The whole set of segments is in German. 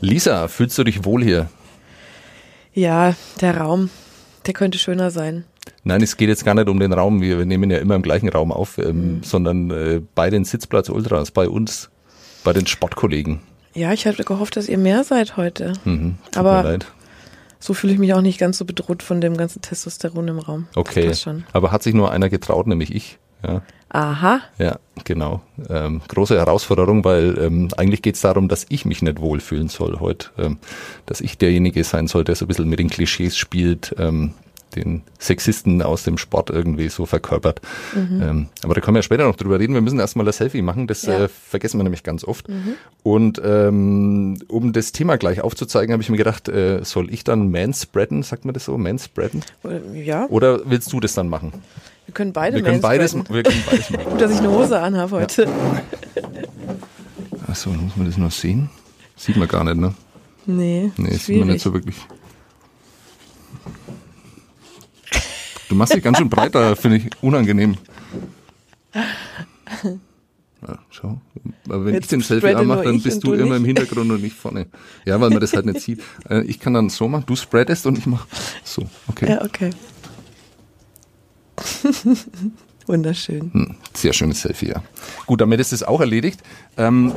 Lisa, fühlst du dich wohl hier? Ja, der Raum, der könnte schöner sein. Nein, es geht jetzt gar nicht um den Raum. Wir, wir nehmen ja immer im gleichen Raum auf, ähm, mhm. sondern äh, bei den Sitzplatz Ultras, bei uns, bei den Sportkollegen. Ja, ich hatte gehofft, dass ihr mehr seid heute. Mhm, tut Aber mir leid. so fühle ich mich auch nicht ganz so bedroht von dem ganzen Testosteron im Raum. Okay. Aber hat sich nur einer getraut, nämlich ich. Ja. Aha. Ja, genau. Ähm, große Herausforderung, weil ähm, eigentlich geht es darum, dass ich mich nicht wohlfühlen soll heute. Ähm, dass ich derjenige sein soll, der so ein bisschen mit den Klischees spielt, ähm, den Sexisten aus dem Sport irgendwie so verkörpert. Mhm. Ähm, aber da können wir ja später noch drüber reden. Wir müssen erstmal das Selfie machen, das ja. äh, vergessen wir nämlich ganz oft. Mhm. Und ähm, um das Thema gleich aufzuzeigen, habe ich mir gedacht, äh, soll ich dann manspreaden, sagt man das so, manspreaden? Ja. Oder willst du das dann machen? Wir können beide wir können beides, wir können beides machen. Gut, dass ich eine Hose anhabe heute. Ja. Achso, muss man das noch sehen? Sieht man gar nicht, ne? Nee. Nee, sieht man nicht so wirklich. Du machst dich ganz schön breiter, finde ich unangenehm. Ja, schau. Aber wenn Jetzt ich den Selfie anmache, dann bist du, du immer im Hintergrund und nicht vorne. Ja, weil man das halt nicht sieht. Äh, ich kann dann so machen, du spreadest und ich mache so. Okay. Ja, okay. Wunderschön. Hm, sehr schönes Selfie, ja. Gut, damit ist es auch erledigt. Ähm,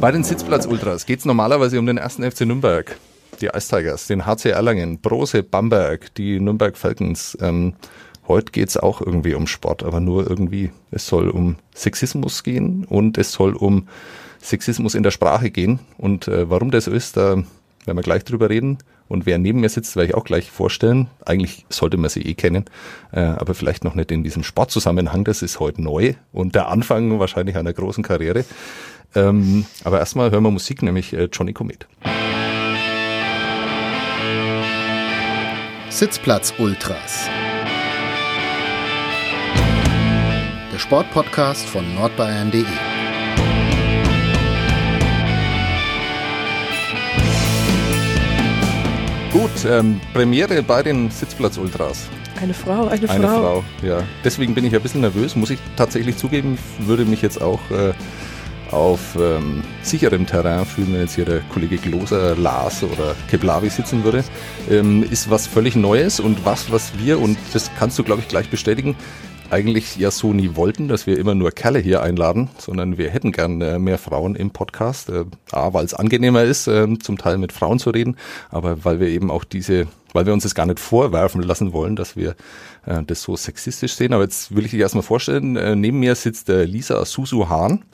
bei den Sitzplatz-Ultras geht es normalerweise um den ersten FC Nürnberg die Ice Tigers, den HC Erlangen, Brose Bamberg, die Nürnberg Falcons. Ähm, heute geht's auch irgendwie um Sport, aber nur irgendwie. Es soll um Sexismus gehen und es soll um Sexismus in der Sprache gehen. Und äh, warum das so ist, da werden wir gleich drüber reden. Und wer neben mir sitzt, werde ich auch gleich vorstellen. Eigentlich sollte man sie eh kennen, äh, aber vielleicht noch nicht in diesem Sportzusammenhang. Das ist heute neu und der Anfang wahrscheinlich einer großen Karriere. Ähm, aber erstmal hören wir Musik, nämlich äh, Johnny Comet. Sitzplatz Ultras. Der Sportpodcast von nordbayern.de. Gut, ähm, Premiere bei den Sitzplatz Ultras. Eine Frau, eine, eine Frau. Eine Frau, ja. Deswegen bin ich ein bisschen nervös, muss ich tatsächlich zugeben. Würde mich jetzt auch äh, auf ähm, sicherem Terrain fühlen, wenn jetzt hier der Kollege Gloser, Lars oder Keblavi sitzen würde, ähm, ist was völlig Neues und was, was wir, und das kannst du, glaube ich, gleich bestätigen, eigentlich ja so nie wollten, dass wir immer nur Kerle hier einladen, sondern wir hätten gern äh, mehr Frauen im Podcast. Äh, A, weil es angenehmer ist, äh, zum Teil mit Frauen zu reden, aber weil wir eben auch diese, weil wir uns das gar nicht vorwerfen lassen wollen, dass wir äh, das so sexistisch sehen. Aber jetzt will ich dich erstmal vorstellen, äh, neben mir sitzt äh, Lisa Susu Hahn.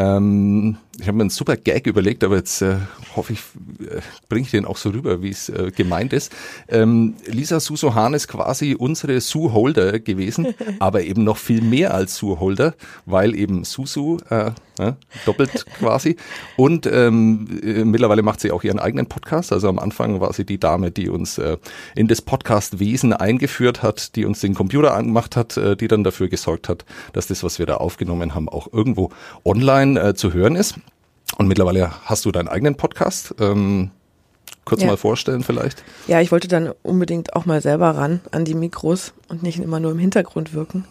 Ähm, ich habe mir einen super Gag überlegt, aber jetzt äh, hoffe ich, äh, bringe ich den auch so rüber, wie es äh, gemeint ist. Ähm, Lisa Suso Hahn ist quasi unsere Sue Holder gewesen, aber eben noch viel mehr als Sue Holder, weil eben Susu äh, äh, doppelt quasi. Und ähm, äh, mittlerweile macht sie auch ihren eigenen Podcast. Also am Anfang war sie die Dame, die uns äh, in das Podcast-Wesen eingeführt hat, die uns den Computer angemacht hat, äh, die dann dafür gesorgt hat, dass das, was wir da aufgenommen haben, auch irgendwo online äh, zu hören ist. Und mittlerweile hast du deinen eigenen Podcast. Ähm, kurz ja. mal vorstellen vielleicht? Ja, ich wollte dann unbedingt auch mal selber ran an die Mikros und nicht immer nur im Hintergrund wirken.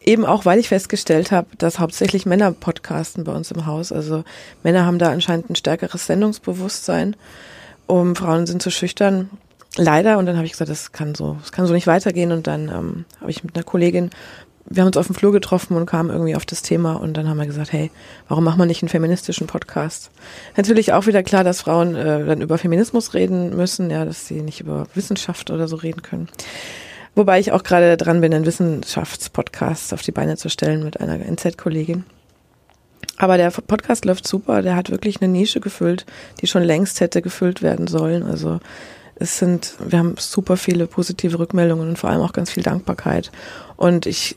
Eben auch, weil ich festgestellt habe, dass hauptsächlich Männer podcasten bei uns im Haus. Also Männer haben da anscheinend ein stärkeres Sendungsbewusstsein. Um Frauen sind zu schüchtern. Leider. Und dann habe ich gesagt, das kann so, das kann so nicht weitergehen. Und dann ähm, habe ich mit einer Kollegin wir haben uns auf dem Flur getroffen und kamen irgendwie auf das Thema und dann haben wir gesagt, hey, warum machen wir nicht einen feministischen Podcast? Natürlich auch wieder klar, dass Frauen äh, dann über Feminismus reden müssen, ja, dass sie nicht über Wissenschaft oder so reden können. Wobei ich auch gerade dran bin, einen Wissenschaftspodcast auf die Beine zu stellen mit einer NZ-Kollegin. Aber der Podcast läuft super, der hat wirklich eine Nische gefüllt, die schon längst hätte gefüllt werden sollen. Also es sind, wir haben super viele positive Rückmeldungen und vor allem auch ganz viel Dankbarkeit. Und ich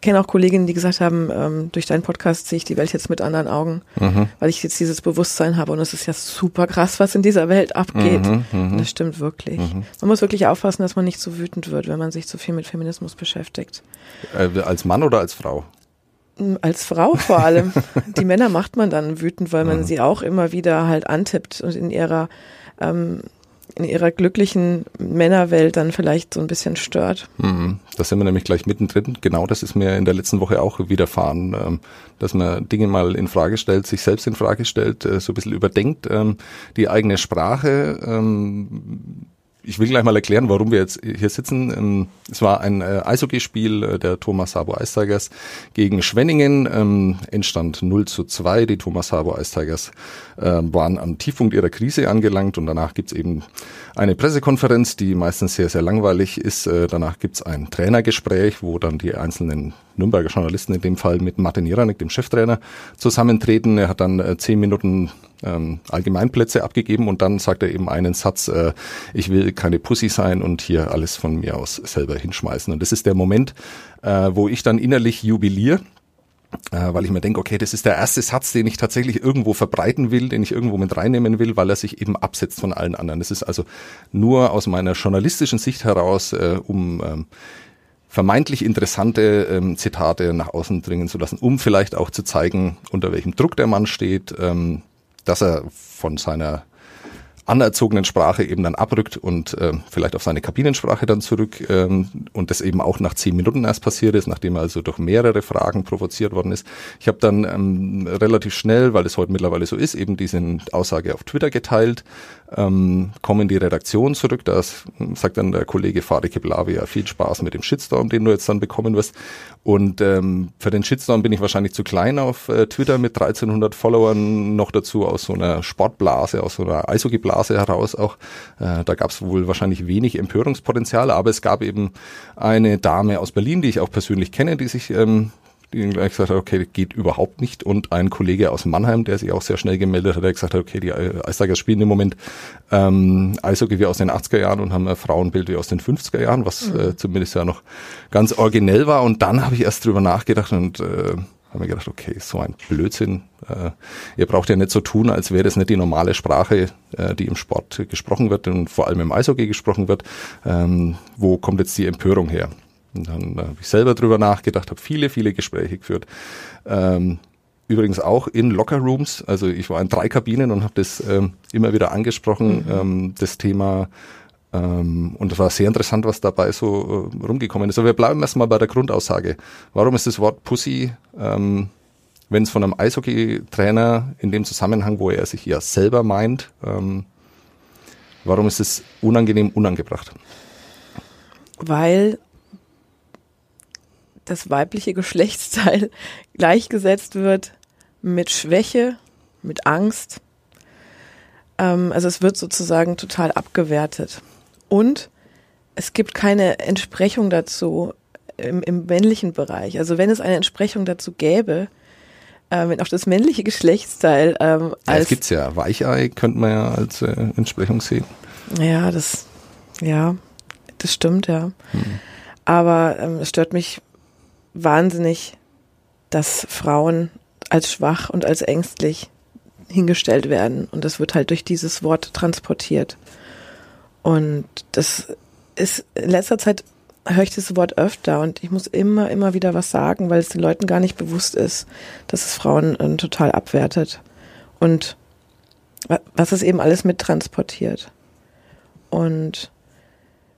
kenne auch Kolleginnen, die gesagt haben, ähm, durch deinen Podcast sehe ich die Welt jetzt mit anderen Augen, mhm. weil ich jetzt dieses Bewusstsein habe und es ist ja super krass, was in dieser Welt abgeht. Mhm, mhm. das stimmt wirklich. Mhm. Man muss wirklich aufpassen, dass man nicht so wütend wird, wenn man sich zu viel mit Feminismus beschäftigt. Äh, als Mann oder als Frau? Hm, als Frau vor allem. die Männer macht man dann wütend, weil man mhm. sie auch immer wieder halt antippt und in ihrer ähm, in ihrer glücklichen Männerwelt dann vielleicht so ein bisschen stört. Mhm. Da sind wir nämlich gleich mittendrin. Genau das ist mir in der letzten Woche auch widerfahren, ähm, dass man Dinge mal in Frage stellt, sich selbst in Frage stellt, äh, so ein bisschen überdenkt, ähm, die eigene Sprache. Ähm, ich will gleich mal erklären, warum wir jetzt hier sitzen. Ähm, es war ein äh, Eishockeyspiel äh, der Thomas Sabo Ice Tigers gegen Schwenningen. Ähm, Endstand 0 zu 2. Die Thomas Sabo Ice Tigers äh, waren am Tiefpunkt ihrer Krise angelangt und danach gibt's eben eine Pressekonferenz, die meistens sehr, sehr langweilig ist. Danach gibt's ein Trainergespräch, wo dann die einzelnen Nürnberger Journalisten in dem Fall mit Martin Jeranek, dem Cheftrainer, zusammentreten. Er hat dann zehn Minuten ähm, Allgemeinplätze abgegeben und dann sagt er eben einen Satz, äh, ich will keine Pussy sein und hier alles von mir aus selber hinschmeißen. Und das ist der Moment, äh, wo ich dann innerlich jubiliere äh, weil ich mir denke, okay, das ist der erste Satz, den ich tatsächlich irgendwo verbreiten will, den ich irgendwo mit reinnehmen will, weil er sich eben absetzt von allen anderen. Das ist also nur aus meiner journalistischen Sicht heraus, äh, um ähm, vermeintlich interessante ähm, Zitate nach außen dringen zu lassen, um vielleicht auch zu zeigen, unter welchem Druck der Mann steht, ähm, dass er von seiner anerzogenen Sprache eben dann abrückt und äh, vielleicht auf seine Kabinensprache dann zurück ähm, und das eben auch nach zehn Minuten erst passiert ist, nachdem er also durch mehrere Fragen provoziert worden ist. Ich habe dann ähm, relativ schnell, weil es heute mittlerweile so ist, eben diese Aussage auf Twitter geteilt, ähm, kommen die Redaktion zurück, da sagt dann der Kollege Fadi Keblavi, ja, viel Spaß mit dem Shitstorm, den du jetzt dann bekommen wirst. Und ähm, für den Shitstorm bin ich wahrscheinlich zu klein auf äh, Twitter mit 1300 Followern, noch dazu aus so einer Sportblase, aus so einer Eishockeyblase heraus auch. Äh, da gab es wohl wahrscheinlich wenig Empörungspotenzial, aber es gab eben eine Dame aus Berlin, die ich auch persönlich kenne, die sich ähm, die gleich gesagt hat, okay, geht überhaupt nicht. Und ein Kollege aus Mannheim, der sich auch sehr schnell gemeldet hat, der gesagt hat, okay, die Eistigers spielen im Moment ähm, Eishockey wie aus den 80er Jahren und haben ein Frauenbild wie aus den 50er Jahren, was mhm. äh, zumindest ja noch ganz originell war. Und dann habe ich erst drüber nachgedacht und äh, habe mir gedacht, okay, so ein Blödsinn. Äh, ihr braucht ja nicht so tun, als wäre das nicht die normale Sprache, äh, die im Sport gesprochen wird und vor allem im Eishockey gesprochen wird. Ähm, wo kommt jetzt die Empörung her? Und dann äh, habe ich selber drüber nachgedacht, habe viele, viele Gespräche geführt. Ähm, übrigens auch in Lockerrooms. Also ich war in drei Kabinen und habe das ähm, immer wieder angesprochen, mhm. ähm, das Thema. Ähm, und es war sehr interessant, was dabei so äh, rumgekommen ist. Aber wir bleiben erstmal bei der Grundaussage. Warum ist das Wort Pussy, ähm, wenn es von einem Eishockey-Trainer in dem Zusammenhang, wo er sich ja selber meint, ähm, warum ist es unangenehm unangebracht? Weil das weibliche Geschlechtsteil gleichgesetzt wird mit Schwäche, mit Angst. Ähm, also es wird sozusagen total abgewertet. Und es gibt keine Entsprechung dazu im, im männlichen Bereich. Also wenn es eine Entsprechung dazu gäbe, äh, wenn auch das männliche Geschlechtsteil ähm, als... Ja, es gibt's ja. Weichei könnte man ja als äh, Entsprechung sehen. Ja, das, ja, das stimmt, ja. Hm. Aber ähm, es stört mich wahnsinnig, dass Frauen als schwach und als ängstlich hingestellt werden. Und das wird halt durch dieses Wort transportiert. Und das ist in letzter Zeit höre ich das Wort öfter und ich muss immer, immer wieder was sagen, weil es den Leuten gar nicht bewusst ist, dass es Frauen äh, total abwertet. Und was es eben alles mittransportiert. Und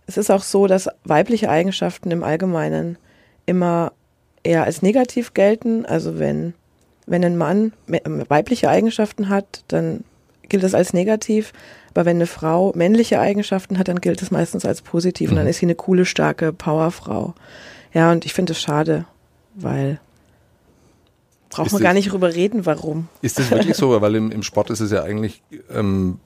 es ist auch so, dass weibliche Eigenschaften im Allgemeinen immer eher als negativ gelten. Also wenn, wenn ein Mann weibliche Eigenschaften hat, dann gilt das als negativ. Aber wenn eine Frau männliche Eigenschaften hat, dann gilt es meistens als positiv. Und dann mhm. ist sie eine coole, starke Powerfrau. Ja, und ich finde es schade, weil braucht man gar nicht drüber reden, warum. Ist das wirklich so? Weil im, im Sport ist es ja eigentlich ähm,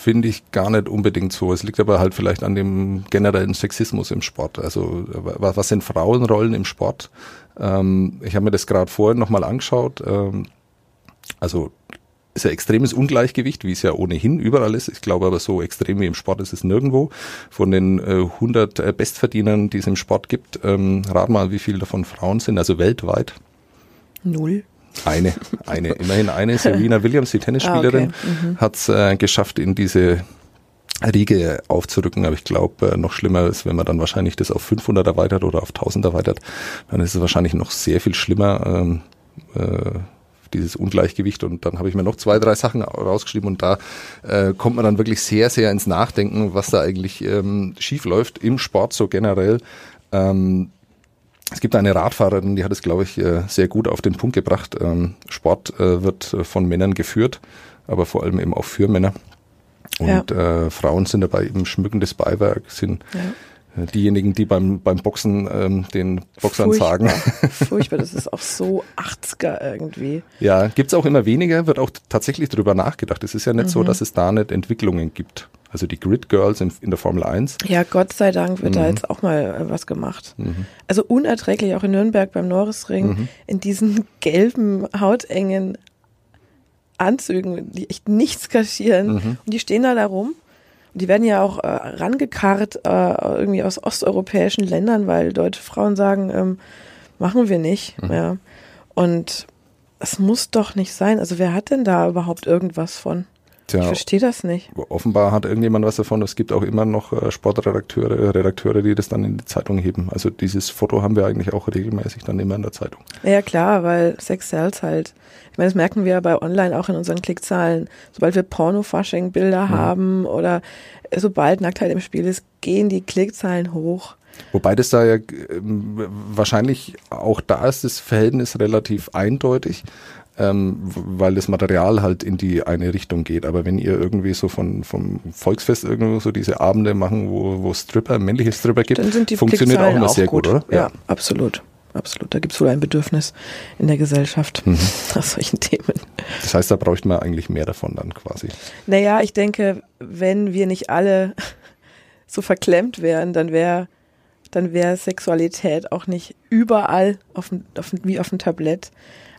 finde ich gar nicht unbedingt so. Es liegt aber halt vielleicht an dem generellen Sexismus im Sport. Also was sind Frauenrollen im Sport? Ähm, ich habe mir das gerade vorhin nochmal angeschaut. Ähm, also ist ja extremes Ungleichgewicht, wie es ja ohnehin überall ist. Ich glaube aber so extrem wie im Sport ist es nirgendwo. Von den äh, 100 äh, Bestverdienern, die es im Sport gibt, ähm, rat mal, wie viele davon Frauen sind, also weltweit. Null. Eine, eine, immerhin eine. Serena Williams, die Tennisspielerin, ah, okay. mhm. hat es äh, geschafft, in diese Riege aufzurücken. Aber ich glaube, äh, noch schlimmer ist, wenn man dann wahrscheinlich das auf 500 erweitert oder auf 1000 erweitert, dann ist es wahrscheinlich noch sehr viel schlimmer. Ähm, äh, dieses Ungleichgewicht. Und dann habe ich mir noch zwei, drei Sachen rausgeschrieben und da äh, kommt man dann wirklich sehr, sehr ins Nachdenken, was da eigentlich ähm, schief läuft im Sport so generell. Ähm, es gibt eine Radfahrerin, die hat es, glaube ich, äh, sehr gut auf den Punkt gebracht. Ähm, Sport äh, wird äh, von Männern geführt, aber vor allem eben auch für Männer. Und ja. äh, Frauen sind dabei eben schmückendes Beiwerk, sind ja. diejenigen, die beim, beim Boxen ähm, den Boxern Furchtbar. sagen. Furchtbar, das ist auch so 80er irgendwie. Ja, gibt's auch immer weniger, wird auch tatsächlich drüber nachgedacht. Es ist ja nicht mhm. so, dass es da nicht Entwicklungen gibt. Also die Grid Girls in, in der Formel 1. Ja, Gott sei Dank wird mhm. da jetzt auch mal äh, was gemacht. Mhm. Also unerträglich auch in Nürnberg beim Norrisring mhm. in diesen gelben, hautengen Anzügen, die echt nichts kaschieren. Mhm. Und die stehen da da rum. Und die werden ja auch äh, rangekarrt äh, irgendwie aus osteuropäischen Ländern, weil deutsche Frauen sagen, ähm, machen wir nicht. Mhm. Ja. Und es muss doch nicht sein. Also wer hat denn da überhaupt irgendwas von? Tja, ich verstehe das nicht. Offenbar hat irgendjemand was davon. Es gibt auch immer noch äh, Sportredakteure, Redakteure, die das dann in die Zeitung heben. Also dieses Foto haben wir eigentlich auch regelmäßig dann immer in der Zeitung. Ja klar, weil Sex sells halt. Ich meine, das merken wir ja bei Online auch in unseren Klickzahlen. Sobald wir Porno-Fasching-Bilder mhm. haben oder sobald Nacktheit im Spiel ist, gehen die Klickzahlen hoch. Wobei das da ja äh, wahrscheinlich auch da ist das Verhältnis relativ eindeutig ähm, weil das Material halt in die eine Richtung geht. Aber wenn ihr irgendwie so von, vom Volksfest irgendwo so diese Abende machen, wo, wo Stripper, männliche Stripper gibt, funktioniert auch immer sehr gut, gut oder? Ja, ja, absolut. Absolut. Da gibt es wohl ein Bedürfnis in der Gesellschaft mhm. nach solchen Themen. Das heißt, da bräuchte man eigentlich mehr davon dann quasi. Naja, ich denke, wenn wir nicht alle so verklemmt wären, dann wäre dann wäre Sexualität auch nicht überall auf dem, auf dem, wie auf dem Tablett.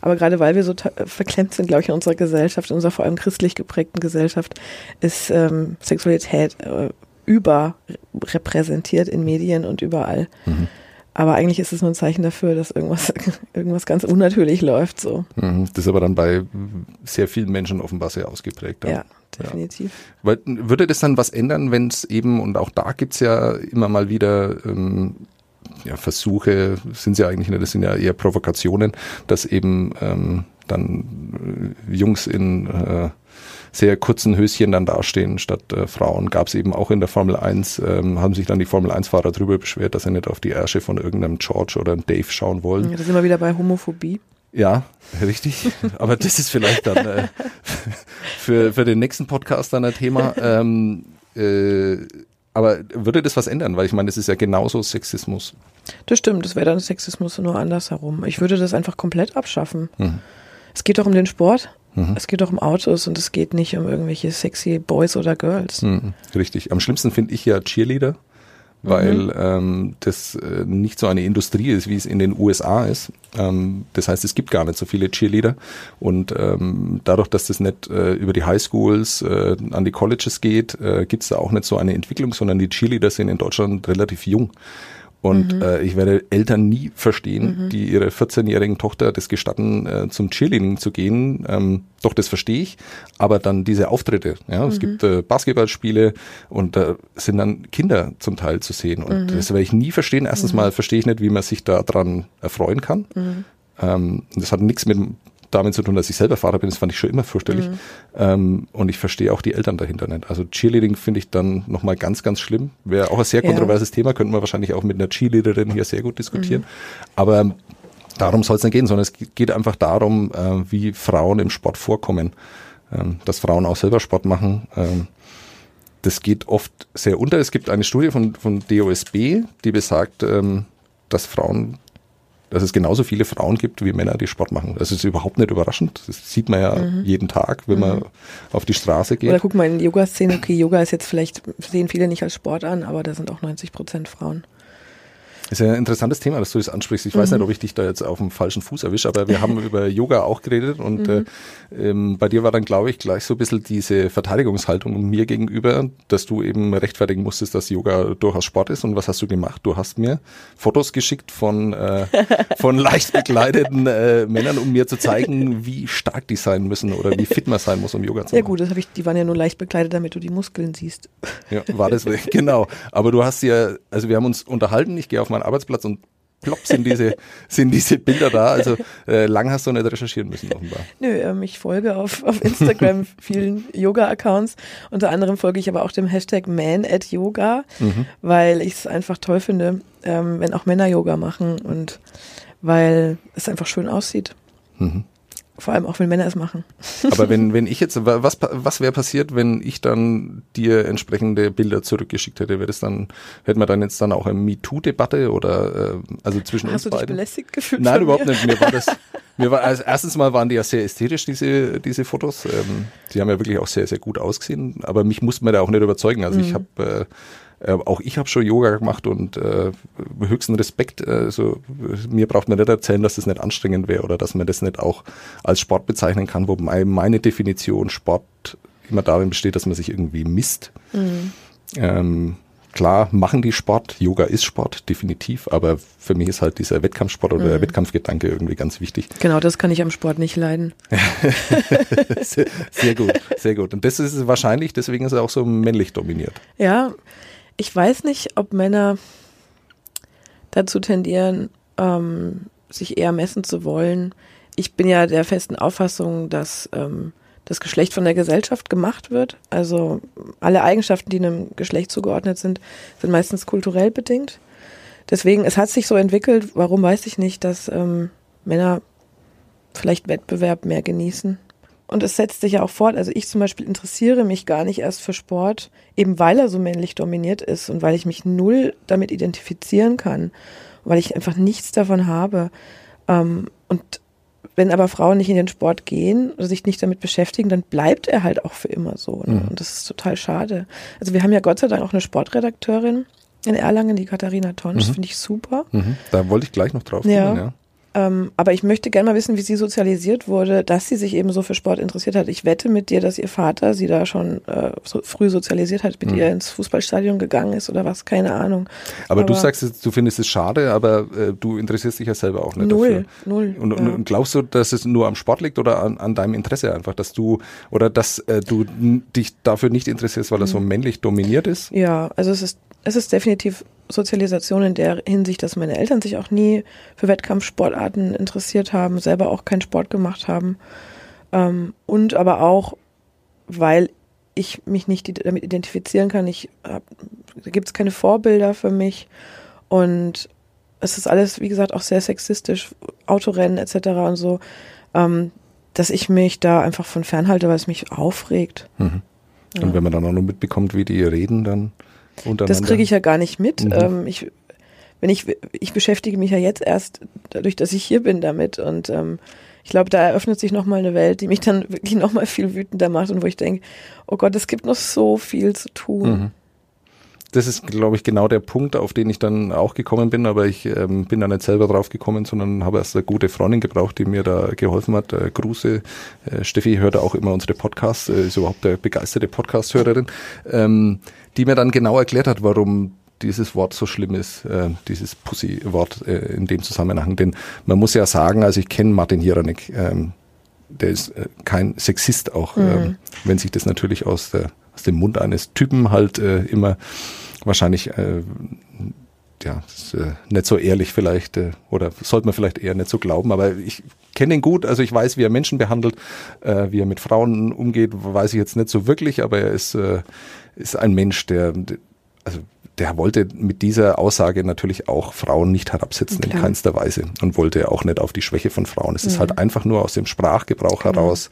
Aber gerade weil wir so verklemmt sind, glaube ich, in unserer Gesellschaft, in unserer vor allem christlich geprägten Gesellschaft, ist ähm, Sexualität äh, überrepräsentiert in Medien und überall. Mhm. Aber eigentlich ist es nur ein Zeichen dafür, dass irgendwas, irgendwas ganz unnatürlich läuft. So. Mhm. Das ist aber dann bei sehr vielen Menschen offenbar sehr ausgeprägt. Ja, definitiv. Ja. Würde das dann was ändern, wenn es eben, und auch da gibt es ja immer mal wieder ähm, ja, Versuche sind sie eigentlich nicht, das sind ja eher Provokationen, dass eben ähm, dann äh, Jungs in äh, sehr kurzen Höschen dann dastehen statt äh, Frauen. Gab es eben auch in der Formel 1, ähm, haben sich dann die Formel 1-Fahrer darüber beschwert, dass sie nicht auf die Ärsche von irgendeinem George oder einem Dave schauen wollen. Ja, da sind wir wieder bei Homophobie. Ja, richtig. Aber das ist vielleicht dann äh, für, für den nächsten Podcast dann ein Thema. Ähm, äh, aber würde das was ändern? Weil ich meine, das ist ja genauso Sexismus. Das stimmt, das wäre dann Sexismus nur andersherum. Ich würde das einfach komplett abschaffen. Mhm. Es geht doch um den Sport. Mhm. Es geht doch um Autos und es geht nicht um irgendwelche sexy Boys oder Girls. Mhm. Richtig. Am schlimmsten finde ich ja Cheerleader weil mhm. ähm, das äh, nicht so eine Industrie ist, wie es in den USA ist. Ähm, das heißt, es gibt gar nicht so viele Cheerleader und ähm, dadurch, dass das nicht äh, über die Highschools äh, an die Colleges geht, äh, gibt es da auch nicht so eine Entwicklung, sondern die Cheerleader sind in Deutschland relativ jung. Und mhm. äh, ich werde Eltern nie verstehen, mhm. die ihre 14-jährigen Tochter das gestatten, äh, zum Cheerleading zu gehen. Ähm, doch, das verstehe ich. Aber dann diese Auftritte, ja, mhm. es gibt äh, Basketballspiele und da sind dann Kinder zum Teil zu sehen. Und mhm. das werde ich nie verstehen. Erstens mhm. mal verstehe ich nicht, wie man sich daran erfreuen kann. Mhm. Ähm, das hat nichts mit damit zu tun, dass ich selber Vater bin, das fand ich schon immer fürchterlich. Mhm. Ähm, und ich verstehe auch die Eltern dahinter nicht. Also Cheerleading finde ich dann nochmal ganz, ganz schlimm. Wäre auch ein sehr kontroverses ja. Thema, könnten wir wahrscheinlich auch mit einer Cheerleaderin hier sehr gut diskutieren. Mhm. Aber darum soll es nicht gehen, sondern es geht einfach darum, äh, wie Frauen im Sport vorkommen. Ähm, dass Frauen auch selber Sport machen. Ähm, das geht oft sehr unter. Es gibt eine Studie von, von DOSB, die besagt, ähm, dass Frauen dass es genauso viele Frauen gibt wie Männer, die Sport machen. Das ist überhaupt nicht überraschend. Das sieht man ja mhm. jeden Tag, wenn mhm. man auf die Straße geht. Oder guck mal in die Yoga-Szene. Okay, Yoga ist jetzt vielleicht, sehen viele nicht als Sport an, aber da sind auch 90 Prozent Frauen. Das ist ja ein interessantes Thema, dass du das ansprichst. Ich mhm. weiß nicht, ob ich dich da jetzt auf dem falschen Fuß erwische, aber wir haben über Yoga auch geredet und mhm. äh, ähm, bei dir war dann, glaube ich, gleich so ein bisschen diese Verteidigungshaltung mir gegenüber, dass du eben rechtfertigen musstest, dass Yoga durchaus Sport ist. Und was hast du gemacht? Du hast mir Fotos geschickt von, äh, von leicht bekleideten äh, Männern, um mir zu zeigen, wie stark die sein müssen oder wie fit man sein muss, um Yoga zu machen. Ja gut, das habe ich, die waren ja nur leicht bekleidet, damit du die Muskeln siehst. Ja, war das, genau. Aber du hast ja, also wir haben uns unterhalten, ich gehe auf meinen Arbeitsplatz und plopp sind diese, sind diese Bilder da. Also äh, lang hast du nicht recherchieren müssen offenbar. Nö, ähm, ich folge auf, auf Instagram vielen Yoga-Accounts. Unter anderem folge ich aber auch dem Hashtag Man at Yoga, mhm. weil ich es einfach toll finde, ähm, wenn auch Männer Yoga machen und weil es einfach schön aussieht. Mhm. Vor allem auch, wenn Männer es machen. Aber wenn, wenn ich jetzt, was, was wäre passiert, wenn ich dann dir entsprechende Bilder zurückgeschickt hätte? Wäre das dann, hätten wir dann jetzt dann auch eine MeToo-Debatte oder, äh, also zwischen Hast uns beiden? Hast du dich belästigt gefühlt? Nein, überhaupt nicht. Mir war das, mir war, also erstens mal waren die ja sehr ästhetisch, diese, diese Fotos. Ähm, die haben ja wirklich auch sehr, sehr gut ausgesehen. Aber mich musste man da auch nicht überzeugen. Also mhm. ich habe, äh, äh, auch ich habe schon Yoga gemacht und äh, höchsten Respekt. Also, mir braucht man nicht erzählen, dass das nicht anstrengend wäre oder dass man das nicht auch als Sport bezeichnen kann, wobei meine Definition Sport immer darin besteht, dass man sich irgendwie misst. Mhm. Ähm, klar machen die Sport, Yoga ist Sport, definitiv, aber für mich ist halt dieser Wettkampfsport oder mhm. der Wettkampfgedanke irgendwie ganz wichtig. Genau, das kann ich am Sport nicht leiden. sehr, sehr, gut, sehr gut. Und das ist wahrscheinlich, deswegen ist er auch so männlich dominiert. Ja, ich weiß nicht, ob Männer dazu tendieren, ähm, sich eher messen zu wollen. Ich bin ja der festen Auffassung, dass ähm, das Geschlecht von der Gesellschaft gemacht wird. Also alle Eigenschaften, die einem Geschlecht zugeordnet sind, sind meistens kulturell bedingt. Deswegen, es hat sich so entwickelt, warum weiß ich nicht, dass ähm, Männer vielleicht Wettbewerb mehr genießen und es setzt sich ja auch fort. Also ich zum Beispiel interessiere mich gar nicht erst für Sport, eben weil er so männlich dominiert ist und weil ich mich null damit identifizieren kann, weil ich einfach nichts davon habe. Ähm, und wenn aber Frauen nicht in den Sport gehen oder sich nicht damit beschäftigen, dann bleibt er halt auch für immer so. Ne? Mhm. Und das ist total schade. Also wir haben ja Gott sei Dank auch eine Sportredakteurin in Erlangen, die Katharina Tonsch, mhm. finde ich super. Mhm. Da wollte ich gleich noch drauf ja. ja. Ähm, aber ich möchte gerne mal wissen, wie sie sozialisiert wurde, dass sie sich eben so für Sport interessiert hat. Ich wette mit dir, dass ihr Vater sie da schon äh, so früh sozialisiert hat, mit mhm. ihr ins Fußballstadion gegangen ist oder was, keine Ahnung. Aber, aber du sagst, du findest es schade, aber äh, du interessierst dich ja selber auch nicht null, dafür. Null, und, ja. und, glaubst du, dass es nur am Sport liegt oder an, an deinem Interesse einfach, dass du oder dass äh, du dich dafür nicht interessierst, weil er mhm. so männlich dominiert ist? Ja, also es ist es ist definitiv Sozialisation in der Hinsicht, dass meine Eltern sich auch nie für Wettkampfsportarten interessiert haben, selber auch keinen Sport gemacht haben. Ähm, und aber auch, weil ich mich nicht damit identifizieren kann. Ich hab, da gibt es keine Vorbilder für mich. Und es ist alles, wie gesagt, auch sehr sexistisch, Autorennen etc. und so, ähm, dass ich mich da einfach von fernhalte, weil es mich aufregt. Mhm. Und ja. wenn man dann auch nur mitbekommt, wie die reden, dann das kriege ich ja gar nicht mit. Mhm. Ähm, ich, wenn ich, ich beschäftige mich ja jetzt erst dadurch, dass ich hier bin damit und ähm, ich glaube, da eröffnet sich nochmal eine Welt, die mich dann wirklich nochmal viel wütender macht und wo ich denke, oh Gott, es gibt noch so viel zu tun. Mhm das ist, glaube ich, genau der Punkt, auf den ich dann auch gekommen bin, aber ich ähm, bin da nicht selber drauf gekommen, sondern habe erst eine gute Freundin gebraucht, die mir da geholfen hat. Äh, Grüße. Äh, Steffi hört auch immer unsere Podcasts, äh, ist überhaupt eine begeisterte Podcast-Hörerin, ähm, die mir dann genau erklärt hat, warum dieses Wort so schlimm ist, äh, dieses Pussy-Wort äh, in dem Zusammenhang. Denn man muss ja sagen, also ich kenne Martin Hieranek, ähm, der ist äh, kein Sexist auch, mhm. ähm, wenn sich das natürlich aus der aus dem Mund eines Typen halt äh, immer wahrscheinlich äh, ja, ist, äh, nicht so ehrlich vielleicht äh, oder sollte man vielleicht eher nicht so glauben, aber ich kenne ihn gut, also ich weiß, wie er Menschen behandelt, äh, wie er mit Frauen umgeht, weiß ich jetzt nicht so wirklich, aber er ist, äh, ist ein Mensch, der, also der wollte mit dieser Aussage natürlich auch Frauen nicht herabsetzen Klar. in keinster Weise und wollte auch nicht auf die Schwäche von Frauen. Es mhm. ist halt einfach nur aus dem Sprachgebrauch genau. heraus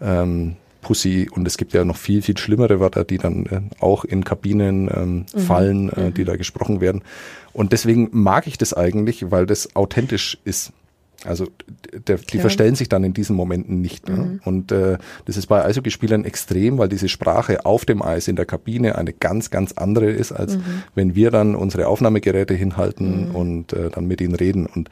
ähm, Pussy und es gibt ja noch viel, viel schlimmere Wörter, die dann äh, auch in Kabinen ähm, mhm. fallen, äh, die mhm. da gesprochen werden. Und deswegen mag ich das eigentlich, weil das authentisch ist. Also der, die verstellen sich dann in diesen Momenten nicht. Mhm. Ne? Und äh, das ist bei Eishockeyspielern extrem, weil diese Sprache auf dem Eis in der Kabine eine ganz, ganz andere ist, als mhm. wenn wir dann unsere Aufnahmegeräte hinhalten mhm. und äh, dann mit ihnen reden. Und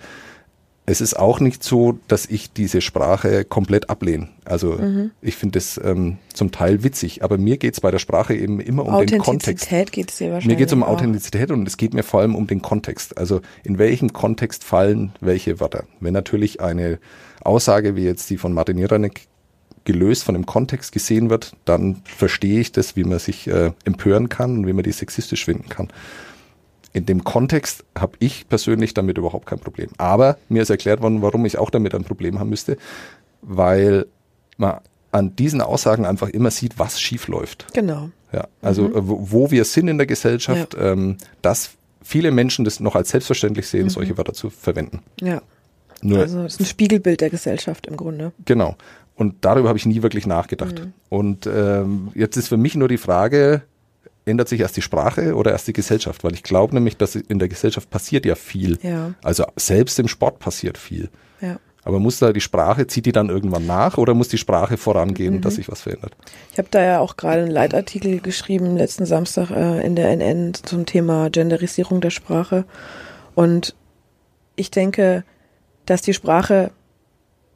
es ist auch nicht so, dass ich diese Sprache komplett ablehne. Also mhm. ich finde es ähm, zum Teil witzig, aber mir geht es bei der Sprache eben immer um den Kontext. Authentizität geht es dir wahrscheinlich. Mir geht es um Authentizität und es geht mir vor allem um den Kontext. Also in welchem Kontext fallen welche Wörter. Wenn natürlich eine Aussage wie jetzt die von Martin Jeranek gelöst von dem Kontext gesehen wird, dann verstehe ich das, wie man sich äh, empören kann und wie man die sexistisch finden kann in dem Kontext habe ich persönlich damit überhaupt kein Problem. Aber mir ist erklärt worden, warum ich auch damit ein Problem haben müsste, weil man an diesen Aussagen einfach immer sieht, was schief läuft. Genau. Ja, also mhm. wo, wo, wir sind in der Gesellschaft, ja. ähm, dass viele Menschen das noch als selbstverständlich sehen, mhm. solche Wörter zu verwenden. Ja. Nur, also es ist ein Spiegelbild der Gesellschaft im Grunde. Genau. Und darüber habe ich nie wirklich nachgedacht. Mhm. Und ähm, jetzt ist für mich nur die Frage, ändert sich erst die Sprache oder erst die Gesellschaft? Weil ich glaube nämlich, dass in der Gesellschaft passiert ja viel. Ja. Also selbst im Sport passiert viel. Ja. Aber muss da die Sprache, zieht die dann irgendwann nach oder muss die Sprache vorangehen, mhm. dass sich was verändert? Ich habe da ja auch gerade einen Leitartikel geschrieben, letzten Samstag äh, in der NN zum Thema Genderisierung der Sprache. Und ich denke, dass die Sprache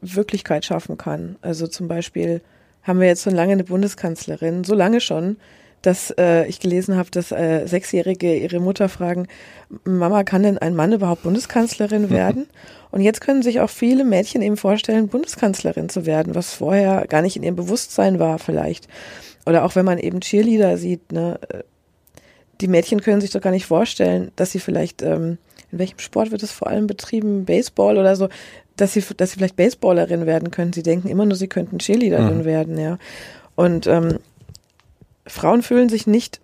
Wirklichkeit schaffen kann. Also zum Beispiel haben wir jetzt schon lange eine Bundeskanzlerin, so lange schon, dass äh, ich gelesen habe, dass äh, Sechsjährige ihre Mutter fragen, Mama, kann denn ein Mann überhaupt Bundeskanzlerin werden? Und jetzt können sich auch viele Mädchen eben vorstellen, Bundeskanzlerin zu werden, was vorher gar nicht in ihrem Bewusstsein war vielleicht. Oder auch wenn man eben Cheerleader sieht, ne, äh, die Mädchen können sich doch gar nicht vorstellen, dass sie vielleicht, ähm, in welchem Sport wird es vor allem betrieben, Baseball oder so, dass sie, dass sie vielleicht Baseballerin werden können. Sie denken immer nur, sie könnten Cheerleaderin mhm. werden, ja. Und ähm, Frauen fühlen sich nicht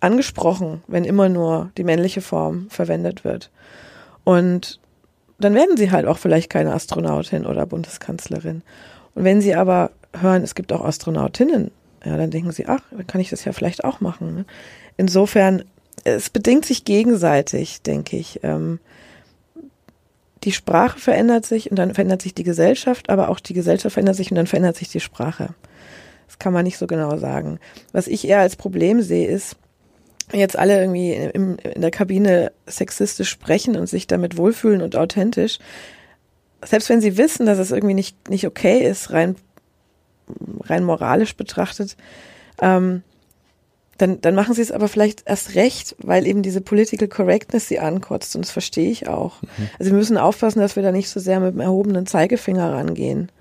angesprochen, wenn immer nur die männliche Form verwendet wird. Und dann werden sie halt auch vielleicht keine Astronautin oder Bundeskanzlerin. Und wenn sie aber hören, es gibt auch Astronautinnen, ja, dann denken sie, ach, dann kann ich das ja vielleicht auch machen. Ne? Insofern, es bedingt sich gegenseitig, denke ich. Ähm, die Sprache verändert sich und dann verändert sich die Gesellschaft, aber auch die Gesellschaft verändert sich und dann verändert sich die Sprache. Das kann man nicht so genau sagen. Was ich eher als Problem sehe, ist, jetzt alle irgendwie in, in der Kabine sexistisch sprechen und sich damit wohlfühlen und authentisch, selbst wenn sie wissen, dass es irgendwie nicht, nicht okay ist, rein, rein moralisch betrachtet, ähm, dann, dann machen sie es aber vielleicht erst recht, weil eben diese Political Correctness sie ankotzt und das verstehe ich auch. Mhm. Also wir müssen aufpassen, dass wir da nicht so sehr mit dem erhobenen Zeigefinger rangehen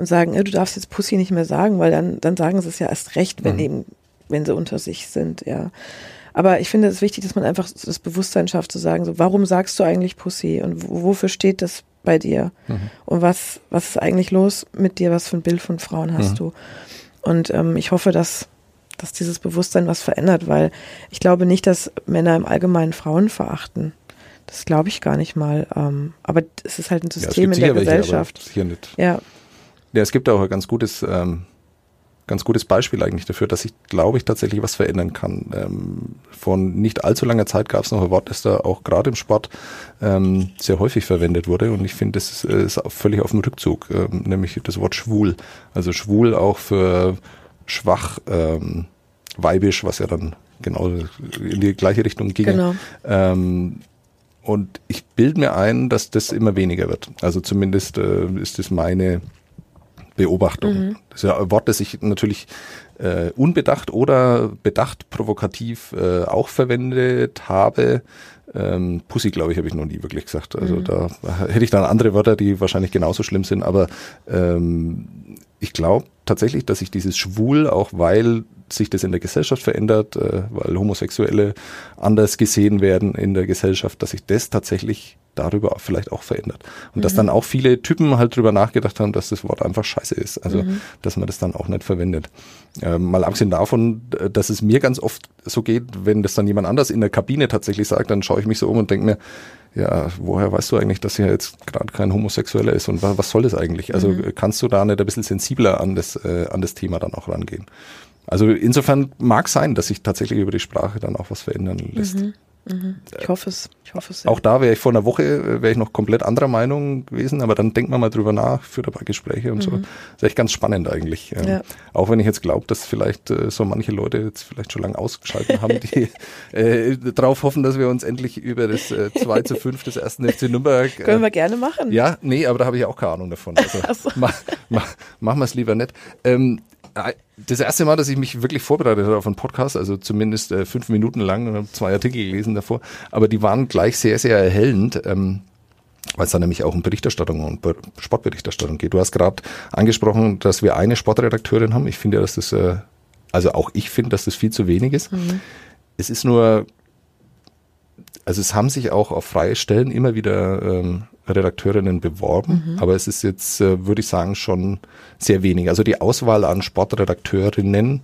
und sagen, du darfst jetzt Pussy nicht mehr sagen, weil dann, dann sagen sie es ja erst recht, wenn mhm. eben, wenn sie unter sich sind, ja. Aber ich finde es wichtig, dass man einfach das Bewusstsein schafft, zu sagen, so, warum sagst du eigentlich Pussy und wofür steht das bei dir? Mhm. Und was, was ist eigentlich los mit dir? Was für ein Bild von Frauen hast mhm. du? Und ähm, ich hoffe, dass, dass dieses Bewusstsein was verändert, weil ich glaube nicht, dass Männer im Allgemeinen Frauen verachten. Das glaube ich gar nicht mal. Ähm, aber es ist halt ein System ja, in der Gesellschaft. Welche, hier nicht. Ja, ja, es gibt auch ein ganz gutes, ähm, ganz gutes Beispiel eigentlich dafür, dass ich, glaube ich, tatsächlich was verändern kann. Ähm, von nicht allzu langer Zeit gab es noch ein Wort, das da auch gerade im Sport ähm, sehr häufig verwendet wurde und ich finde, das ist, ist völlig auf dem Rückzug, ähm, nämlich das Wort schwul. Also schwul auch für schwach, ähm, weibisch, was ja dann genau in die gleiche Richtung ging. Genau. Ähm, und ich bilde mir ein, dass das immer weniger wird. Also zumindest äh, ist das meine Beobachtung. Mhm. Das ist ja ein Wort, das ich natürlich äh, unbedacht oder bedacht provokativ äh, auch verwendet habe. Ähm, Pussy, glaube ich, habe ich noch nie wirklich gesagt. Also mhm. da hätte ich dann andere Wörter, die wahrscheinlich genauso schlimm sind. Aber ähm, ich glaube tatsächlich, dass ich dieses Schwul, auch weil sich das in der Gesellschaft verändert, äh, weil Homosexuelle anders gesehen werden in der Gesellschaft, dass sich das tatsächlich darüber vielleicht auch verändert. Und mhm. dass dann auch viele Typen halt drüber nachgedacht haben, dass das Wort einfach scheiße ist. Also, mhm. dass man das dann auch nicht verwendet. Ähm, mal abgesehen davon, dass es mir ganz oft so geht, wenn das dann jemand anders in der Kabine tatsächlich sagt, dann schaue ich mich so um und denke mir, ja, woher weißt du eigentlich, dass hier jetzt gerade kein Homosexueller ist und was, was soll das eigentlich? Also mhm. kannst du da nicht ein bisschen sensibler an das, äh, an das Thema dann auch rangehen? Also insofern mag sein, dass sich tatsächlich über die Sprache dann auch was verändern lässt. Mhm. Mhm. Ich hoffe es. Ich hoffe es. Auch da wäre ich vor einer Woche äh, wäre ich noch komplett anderer Meinung gewesen, aber dann denkt man mal drüber nach, führt ein paar Gespräche und mhm. so. Das ist echt ganz spannend eigentlich. Ähm, ja. Auch wenn ich jetzt glaube, dass vielleicht äh, so manche Leute jetzt vielleicht schon lange ausgeschaltet haben, die äh, darauf hoffen, dass wir uns endlich über das äh, 2 zu 5 des ersten FC Nürnberg. Äh, Können wir gerne machen. Ja, nee, aber da habe ich auch keine Ahnung davon. Also so. mach, mach, machen wir es lieber nicht. Ähm, das erste Mal, dass ich mich wirklich vorbereitet habe auf einen Podcast, also zumindest äh, fünf Minuten lang und habe zwei Artikel gelesen davor, aber die waren gleich sehr, sehr erhellend. Ähm, weil es da nämlich auch um Berichterstattung und Sportberichterstattung geht. Du hast gerade angesprochen, dass wir eine Sportredakteurin haben. Ich finde ja, dass das, äh, also auch ich finde, dass das viel zu wenig ist. Mhm. Es ist nur, Also es haben sich auch auf freie Stellen immer wieder ähm, Redakteurinnen beworben, mhm. aber es ist jetzt, äh, würde ich sagen, schon sehr wenig. Also die Auswahl an Sportredakteurinnen äh,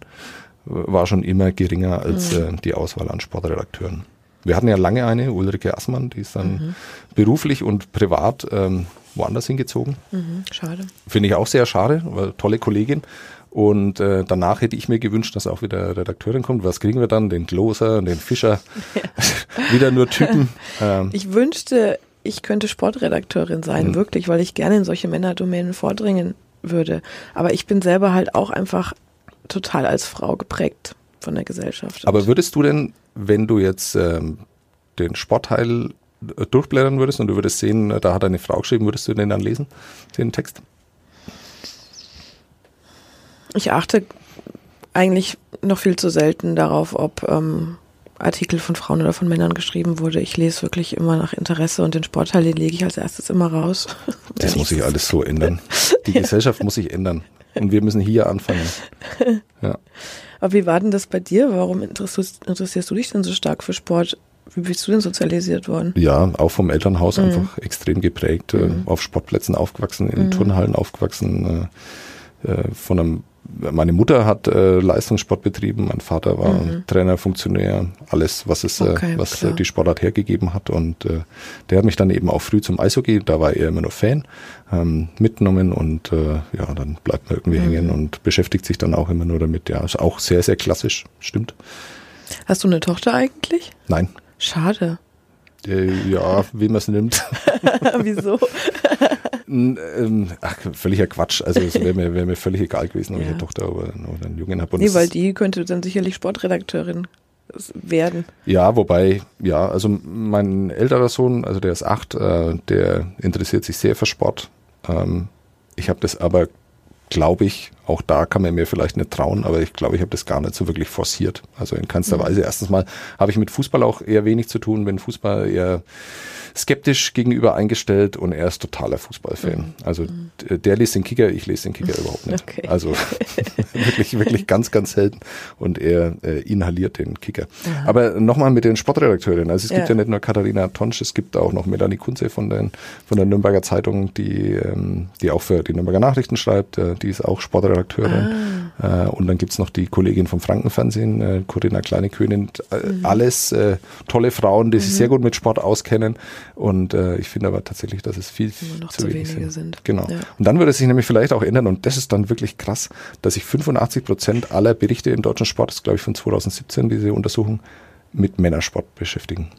war schon immer geringer als mhm. äh, die Auswahl an Sportredakteuren. Wir hatten ja lange eine, Ulrike Assmann, die ist dann mhm. beruflich und privat ähm, woanders hingezogen. Mhm, schade. Finde ich auch sehr schade, weil tolle Kollegin. Und äh, danach hätte ich mir gewünscht, dass auch wieder Redakteurin kommt. Was kriegen wir dann? Den Gloser und den Fischer. Ja. wieder nur Typen. Ähm. Ich wünschte, ich könnte Sportredakteurin sein, mhm. wirklich, weil ich gerne in solche Männerdomänen vordringen würde. Aber ich bin selber halt auch einfach total als Frau geprägt von der Gesellschaft. Aber würdest du denn, wenn du jetzt ähm, den Sportteil äh, durchblättern würdest und du würdest sehen, da hat eine Frau geschrieben, würdest du den dann lesen, den Text? Ich achte eigentlich noch viel zu selten darauf, ob ähm, Artikel von Frauen oder von Männern geschrieben wurde. Ich lese wirklich immer nach Interesse und den Sportteil den lege ich als erstes immer raus. Das muss sich alles so ändern. Die Gesellschaft muss sich ändern. Und wir müssen hier anfangen. Ja. Aber wie war denn das bei dir? Warum interessierst, interessierst du dich denn so stark für Sport? Wie bist du denn sozialisiert worden? Ja, auch vom Elternhaus mhm. einfach extrem geprägt, äh, mhm. auf Sportplätzen aufgewachsen, in mhm. Turnhallen aufgewachsen, äh, äh von einem meine Mutter hat äh, Leistungssport betrieben, mein Vater war mhm. Trainer, Funktionär, alles, was es, äh, okay, äh, was äh, die Sportart hergegeben hat. Und äh, der hat mich dann eben auch früh zum Eishockey, da war er immer nur Fan, ähm, mitgenommen und äh, ja, dann bleibt man irgendwie mhm. hängen und beschäftigt sich dann auch immer nur damit. Ja, ist auch sehr, sehr klassisch, stimmt. Hast du eine Tochter eigentlich? Nein. Schade. Äh, ja, wie man es nimmt. Wieso? Ähm, ach, völliger Quatsch. Also es wäre mir, wär mir völlig egal gewesen, ob ja. ich eine Tochter oder, oder einen Jungen habe. Nee, weil die könnte dann sicherlich Sportredakteurin werden. Ja, wobei, ja, also mein älterer Sohn, also der ist acht, äh, der interessiert sich sehr für Sport. Ähm, ich habe das aber glaube ich, auch da kann man mir vielleicht nicht trauen, aber ich glaube, ich habe das gar nicht so wirklich forciert. Also in keinster mhm. Weise. Erstens mal habe ich mit Fußball auch eher wenig zu tun, wenn Fußball eher skeptisch gegenüber eingestellt und er ist totaler Fußballfan. Mhm. Also mhm. der liest den Kicker, ich lese den Kicker überhaupt nicht. Okay. Also wirklich, wirklich ganz, ganz selten und er äh, inhaliert den Kicker. Aha. Aber nochmal mit den Sportredakteurinnen. Also es ja. gibt ja nicht nur Katharina Tonsch, es gibt auch noch Melanie Kunze von, den, von der Nürnberger Zeitung, die, ähm, die auch für die Nürnberger Nachrichten schreibt. Äh, die ist auch Sportredakteurin. Ah. Äh, und dann gibt's noch die Kollegin vom Frankenfernsehen, äh, Corinna Kleine-König. Äh, mhm. Alles äh, tolle Frauen, die mhm. sich sehr gut mit Sport auskennen und äh, ich finde aber tatsächlich, dass es viel noch zu, zu wenige sind. sind. Genau. Ja. Und dann würde es sich nämlich vielleicht auch ändern, und das ist dann wirklich krass, dass sich 85 Prozent aller Berichte im deutschen Sport, das ist glaube ich von 2017, diese Untersuchung, mit Männersport beschäftigen.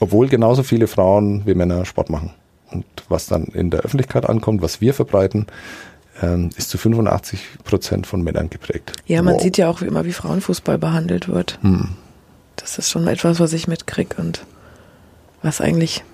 Obwohl genauso viele Frauen wie Männer Sport machen. Und was dann in der Öffentlichkeit ankommt, was wir verbreiten, ähm, ist zu 85 Prozent von Männern geprägt. Ja, man wow. sieht ja auch wie immer, wie Frauenfußball behandelt wird. Hm. Das ist schon etwas, was ich mitkriege und was eigentlich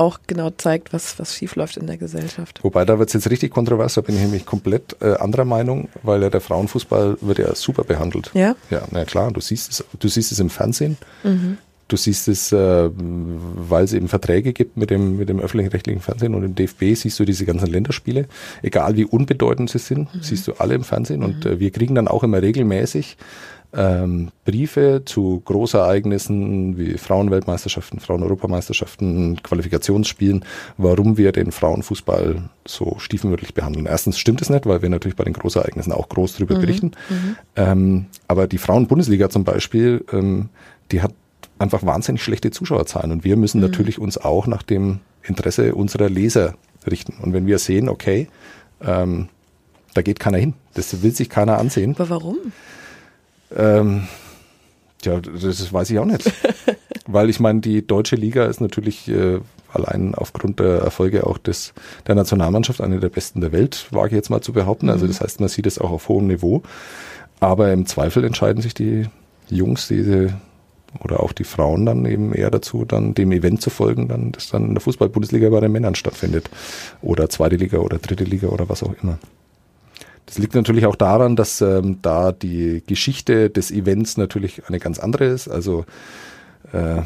auch genau zeigt, was, was schiefläuft in der Gesellschaft. Wobei, da wird es jetzt richtig kontrovers, da bin ich nämlich komplett äh, anderer Meinung, weil ja der Frauenfußball wird ja super behandelt. Ja? Ja, na klar, du siehst es, du siehst es im Fernsehen. Mhm. Du siehst es, äh, weil es eben Verträge gibt mit dem, mit dem öffentlich-rechtlichen Fernsehen und im DFB siehst du diese ganzen Länderspiele, egal wie unbedeutend sie sind, mhm. siehst du alle im Fernsehen mhm. und äh, wir kriegen dann auch immer regelmäßig ähm, Briefe zu Großereignissen wie Frauenweltmeisterschaften, Fraueneuropameisterschaften, Qualifikationsspielen, warum wir den Frauenfußball so stiefmütterlich behandeln. Erstens stimmt es nicht, weil wir natürlich bei den Großereignissen auch groß drüber mhm. berichten. Mhm. Ähm, aber die Frauenbundesliga zum Beispiel, ähm, die hat einfach wahnsinnig schlechte Zuschauerzahlen und wir müssen mhm. natürlich uns auch nach dem Interesse unserer Leser richten. Und wenn wir sehen, okay, ähm, da geht keiner hin, das will sich keiner ansehen. Aber warum? Ähm, ja, das weiß ich auch nicht. Weil ich meine, die deutsche Liga ist natürlich äh, allein aufgrund der Erfolge auch des, der Nationalmannschaft eine der besten der Welt, wage ich jetzt mal zu behaupten. Also mhm. das heißt, man sieht es auch auf hohem Niveau. Aber im Zweifel entscheiden sich die Jungs, diese oder auch die Frauen dann eben eher dazu, dann dem Event zu folgen, dann das dann in der Fußball-Bundesliga bei den Männern stattfindet. Oder zweite Liga oder dritte Liga oder was auch immer. Das liegt natürlich auch daran, dass ähm, da die Geschichte des Events natürlich eine ganz andere ist. Also äh,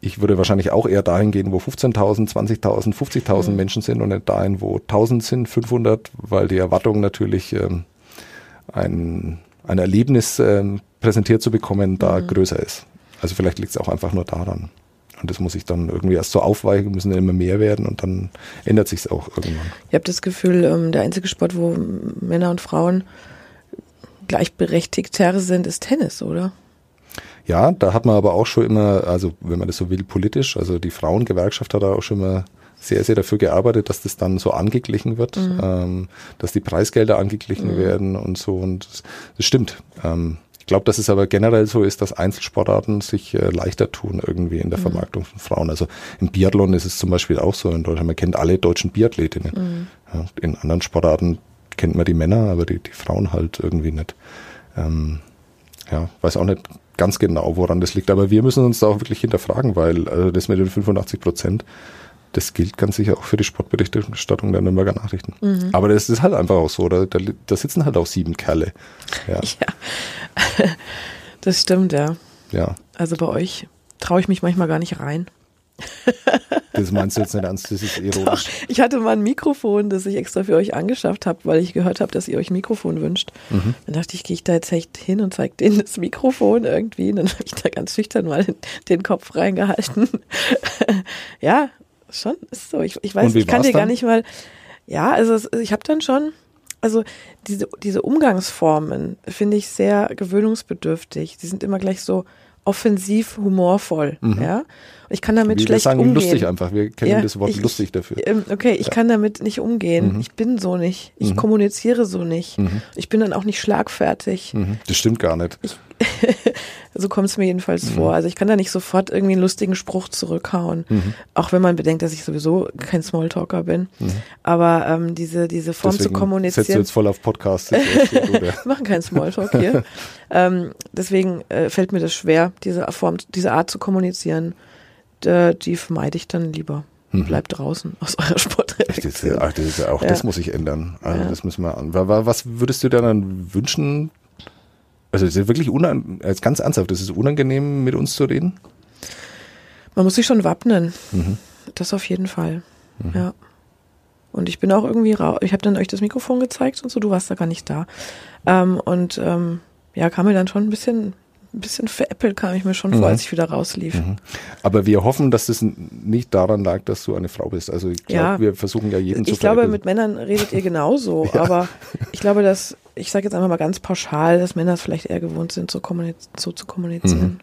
ich würde wahrscheinlich auch eher dahin gehen, wo 15.000, 20.000, 50.000 mhm. Menschen sind und nicht dahin, wo 1.000 sind, 500, weil die Erwartung natürlich ähm, ein, ein Erlebnis ähm, präsentiert zu bekommen da mhm. größer ist. Also vielleicht liegt es auch einfach nur daran. Und das muss ich dann irgendwie erst so aufweichen, müssen dann immer mehr werden und dann ändert sich es auch irgendwann. Ich habe das Gefühl, ähm, der einzige Sport, wo Männer und Frauen gleichberechtigter sind, ist Tennis, oder? Ja, da hat man aber auch schon immer, also wenn man das so will, politisch, also die Frauengewerkschaft hat da auch schon immer sehr, sehr dafür gearbeitet, dass das dann so angeglichen wird, mhm. ähm, dass die Preisgelder angeglichen mhm. werden und so. Und das, das stimmt. Ähm, ich glaube, dass es aber generell so ist, dass Einzelsportarten sich äh, leichter tun irgendwie in der mhm. Vermarktung von Frauen. Also im Biathlon ist es zum Beispiel auch so in Deutschland. Man kennt alle deutschen Biathletinnen. Mhm. Ja, in anderen Sportarten kennt man die Männer, aber die, die Frauen halt irgendwie nicht. Ähm, ja, weiß auch nicht ganz genau, woran das liegt. Aber wir müssen uns da auch wirklich hinterfragen, weil also das mit den 85 Prozent, das gilt ganz sicher auch für die Sportberichterstattung der Nürnberger Nachrichten. Mhm. Aber das ist halt einfach auch so. Da, da, da sitzen halt auch sieben Kerle. Ja. ja. Das stimmt, ja. Ja. Also bei euch traue ich mich manchmal gar nicht rein. Das meinst du jetzt nicht ernst, das ist ironisch. Doch, ich hatte mal ein Mikrofon, das ich extra für euch angeschafft habe, weil ich gehört habe, dass ihr euch ein Mikrofon wünscht. Mhm. Dann dachte ich, gehe ich da jetzt echt hin und zeige denen das Mikrofon irgendwie. Und dann habe ich da ganz schüchtern mal den Kopf reingehalten. ja, schon, ist so. Ich, ich weiß, ich kann dir gar nicht mal. Ja, also ich habe dann schon, also diese, diese Umgangsformen finde ich sehr gewöhnungsbedürftig. Die sind immer gleich so offensiv humorvoll, mhm. ja. ich kann damit wir schlecht sagen umgehen. lustig einfach. Wir kennen ja, das Wort ich, lustig dafür. Ähm, okay, ich ja. kann damit nicht umgehen. Mhm. Ich bin so nicht. Ich mhm. kommuniziere so nicht. Mhm. Ich bin dann auch nicht schlagfertig. Mhm. Das stimmt gar nicht. Ich, so kommt es mir jedenfalls mhm. vor. Also ich kann da nicht sofort irgendwie einen lustigen Spruch zurückhauen. Auch wenn man bedenkt, dass ich sowieso kein Smalltalker bin. Aber ähm, diese, diese Form Deswegen zu kommunizieren. Setzt du jetzt voll auf Podcasts. Wir machen keinen Smalltalk hier. ähm, deswegen äh, fällt mir das schwer, diese Form, diese Art zu kommunizieren äh, die vermeide ich dann lieber. Mhm. Bleibt draußen aus eurer Sportredaktion. Ach, das ist, auch ja. das muss ich ändern. Also ja. das müssen wir an. Was würdest du dir dann wünschen? Also ist wirklich unang ganz ernsthaft, das ist unangenehm, mit uns zu reden? Man muss sich schon wappnen. Mhm. Das auf jeden Fall. Mhm. Ja. Und ich bin auch irgendwie raus. Ich habe dann euch das Mikrofon gezeigt und so, du warst da gar nicht da. Ähm, und ähm, ja, kam mir dann schon ein bisschen ein bisschen veräppelt kam ich mir schon vor, mhm. als ich wieder rauslief. Mhm. Aber wir hoffen, dass das nicht daran lag, dass du eine Frau bist. Also ich glaube, ja. wir versuchen ja jeden ich zu Ich glaube, mit Männern redet ihr genauso, ja. aber ich glaube, dass, ich sage jetzt einfach mal ganz pauschal, dass Männer es vielleicht eher gewohnt sind, so, kommuniz so zu kommunizieren. Mhm.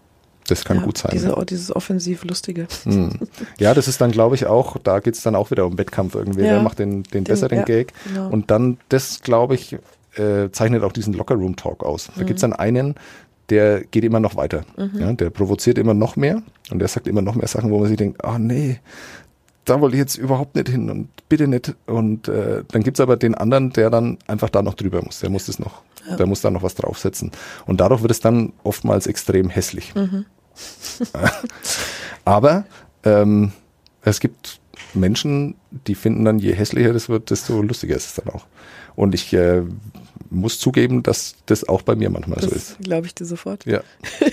Das kann ja, gut sein. Diese, Dieses offensiv Lustige. Mhm. Ja, das ist dann, glaube ich, auch, da geht es dann auch wieder um Wettkampf irgendwie. Ja. Wer macht den, den, den besseren Gag? Genau. Und dann, das, glaube ich, äh, zeichnet auch diesen Locker-Room-Talk aus. Da mhm. gibt es dann einen, der geht immer noch weiter. Mhm. Ja, der provoziert immer noch mehr und der sagt immer noch mehr Sachen, wo man sich denkt, ah oh, nee, da wollte ich jetzt überhaupt nicht hin und bitte nicht. Und äh, dann gibt's aber den anderen, der dann einfach da noch drüber muss. Der muss das noch, ja. der muss da noch was draufsetzen. Und dadurch wird es dann oftmals extrem hässlich. Mhm. aber ähm, es gibt Menschen, die finden dann, je hässlicher das wird, desto lustiger ist es dann auch. Und ich äh, muss zugeben, dass das auch bei mir manchmal das so ist. Glaube ich dir sofort. Ja.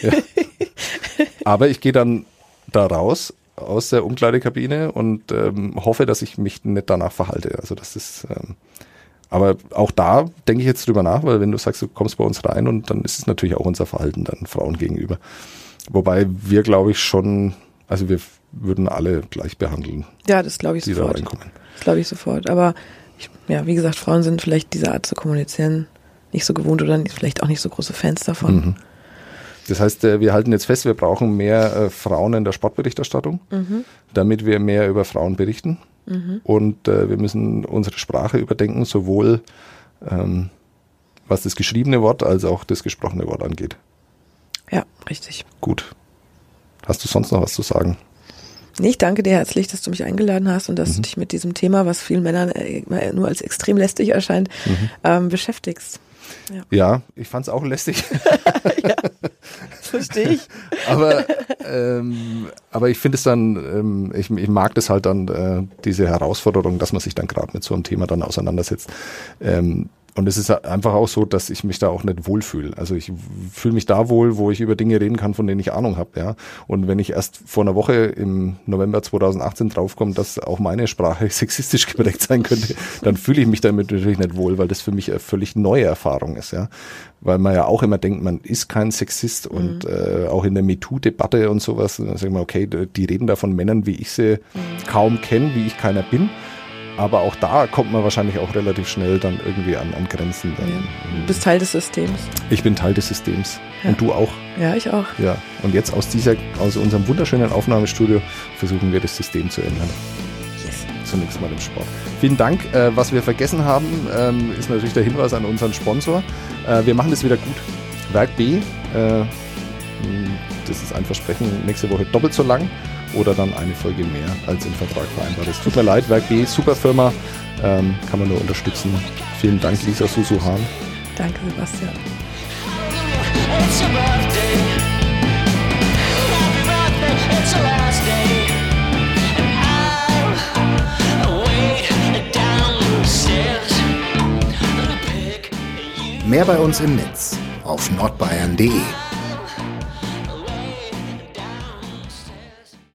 ja. Aber ich gehe dann da raus aus der Umkleidekabine und ähm, hoffe, dass ich mich nicht danach verhalte. Also das ist, ähm, aber auch da denke ich jetzt drüber nach, weil wenn du sagst, du kommst bei uns rein und dann ist es natürlich auch unser Verhalten dann Frauen gegenüber. Wobei wir, glaube ich, schon, also wir würden alle gleich behandeln. Ja, das glaube ich sofort. Das glaube ich sofort. Aber ich, ja, wie gesagt, Frauen sind vielleicht diese Art zu kommunizieren nicht so gewohnt oder vielleicht auch nicht so große Fans davon. Mhm. Das heißt, äh, wir halten jetzt fest, wir brauchen mehr äh, Frauen in der Sportberichterstattung, mhm. damit wir mehr über Frauen berichten. Mhm. Und äh, wir müssen unsere Sprache überdenken, sowohl ähm, was das geschriebene Wort als auch das gesprochene Wort angeht. Ja, richtig. Gut. Hast du sonst noch was zu sagen? Ich danke dir herzlich, dass du mich eingeladen hast und dass mhm. du dich mit diesem Thema, was vielen Männern äh, nur als extrem lästig erscheint, mhm. ähm, beschäftigst. Ja, ja ich fand es auch lästig. ja, verstehe ich. aber, ähm, aber ich finde es dann, ähm, ich, ich, mag das halt dann, äh, diese Herausforderung, dass man sich dann gerade mit so einem Thema dann auseinandersetzt. Ähm, Und es ist einfach auch so, dass ich mich da auch nicht wohlfühle. Also ich fühle mich da wohl, wo ich über Dinge reden kann, von denen ich Ahnung habe. Ja. Und wenn ich erst vor einer Woche im November 2018 draufkomme, dass auch meine Sprache sexistisch geprägt sein könnte, dann fühle ich mich damit natürlich nicht wohl, weil das für mich eine völlig neue Erfahrung ist. Ja. Weil man ja auch immer denkt, man ist kein Sexist mhm. und äh, auch in der MeToo-Debatte und sowas, dann sagen wir, okay, die reden da von Männern, wie ich sie mhm. kaum kenne, wie ich keiner bin. Aber auch da kommt man wahrscheinlich auch relativ schnell dann irgendwie an, an Grenzen. Dann. Ja. Du bist Teil des Systems. Ich bin Teil des Systems. Ja. Und du auch. Ja, ich auch. Ja. Und jetzt aus dieser, aus unserem wunderschönen Aufnahmestudio versuchen wir das System zu ändern. Yes. Zunächst mal im Sport. Vielen Dank. Äh, was wir vergessen haben, ähm, ist natürlich der Hinweis an unseren Sponsor. Äh, wir machen das wieder gut. Werk B, äh, das ist ein Versprechen, nächste Woche doppelt so lang oder dann eine Folge mehr als im Vertrag vereinbart ist. Tut mir leid, Werk B, super Firma, ähm, kann man nur unterstützen. Vielen Dank, Lisa Susuhan. Danke, Sebastian. Mehr bei uns im Netz auf nordbayern.de